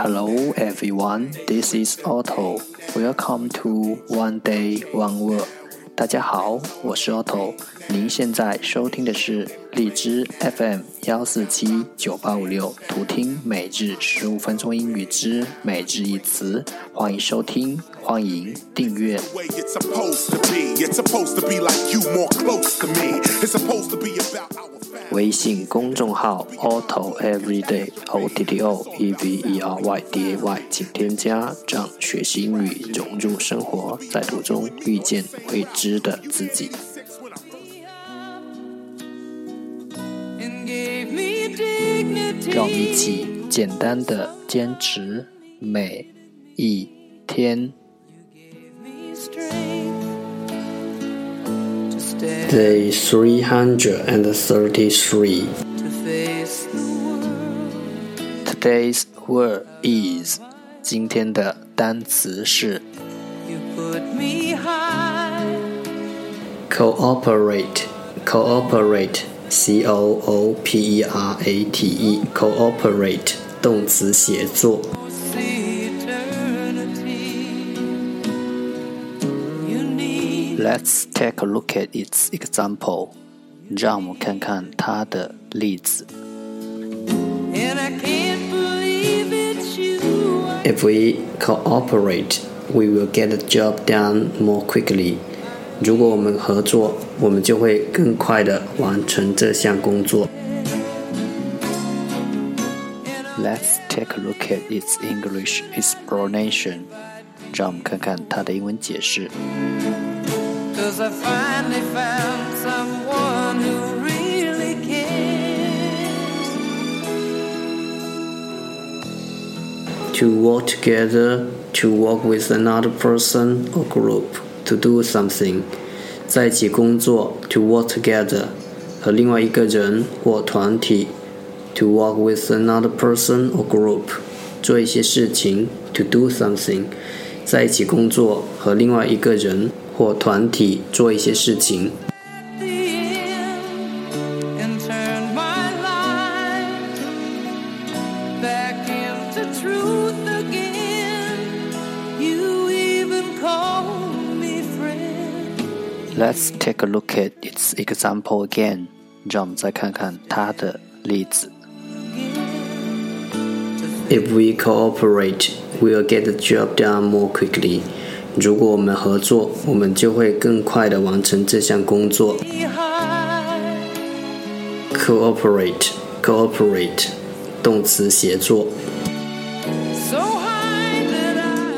Hello everyone, this is Otto. Welcome to One Day One Word. 大家好，我是 Otto。您现在收听的是荔枝 FM 幺四七九八五六，图听每日十五分钟英语之每日一词。欢迎收听，欢迎订阅。微信公众号 Otto Everyday O T T O E V E R Y D A Y，请添加，让学习英语融入生活，在途中遇见未知的自己。让我们一起简单的坚持每一天。Day 333. Today's word is 今天的单词是 cooperate cooperate c o o p e r a t e cooperate 动词协作。Let's take a look at its example. 让我们看看它的例子。If we cooperate, we will get the job done more quickly. 如果我们合作，我们就会更快的完成这项工作。Let's take a look at its English explanation. 让我们看看它的英文解释。Cause I finally found someone who really cares. To work together, to work with another person or group to do something，在一起工作，to work together，和另外一个人或团体，to work with another person or group，做一些事情，to do something，在一起工作和另外一个人。或团体做一些事情。 Let's take a look at its example again。让我们再看看它的例子。If we cooperate, we'll get the job done more quickly. 如果我们合作，我们就会更快地完成这项工作。Cooperate, cooperate，动词协作。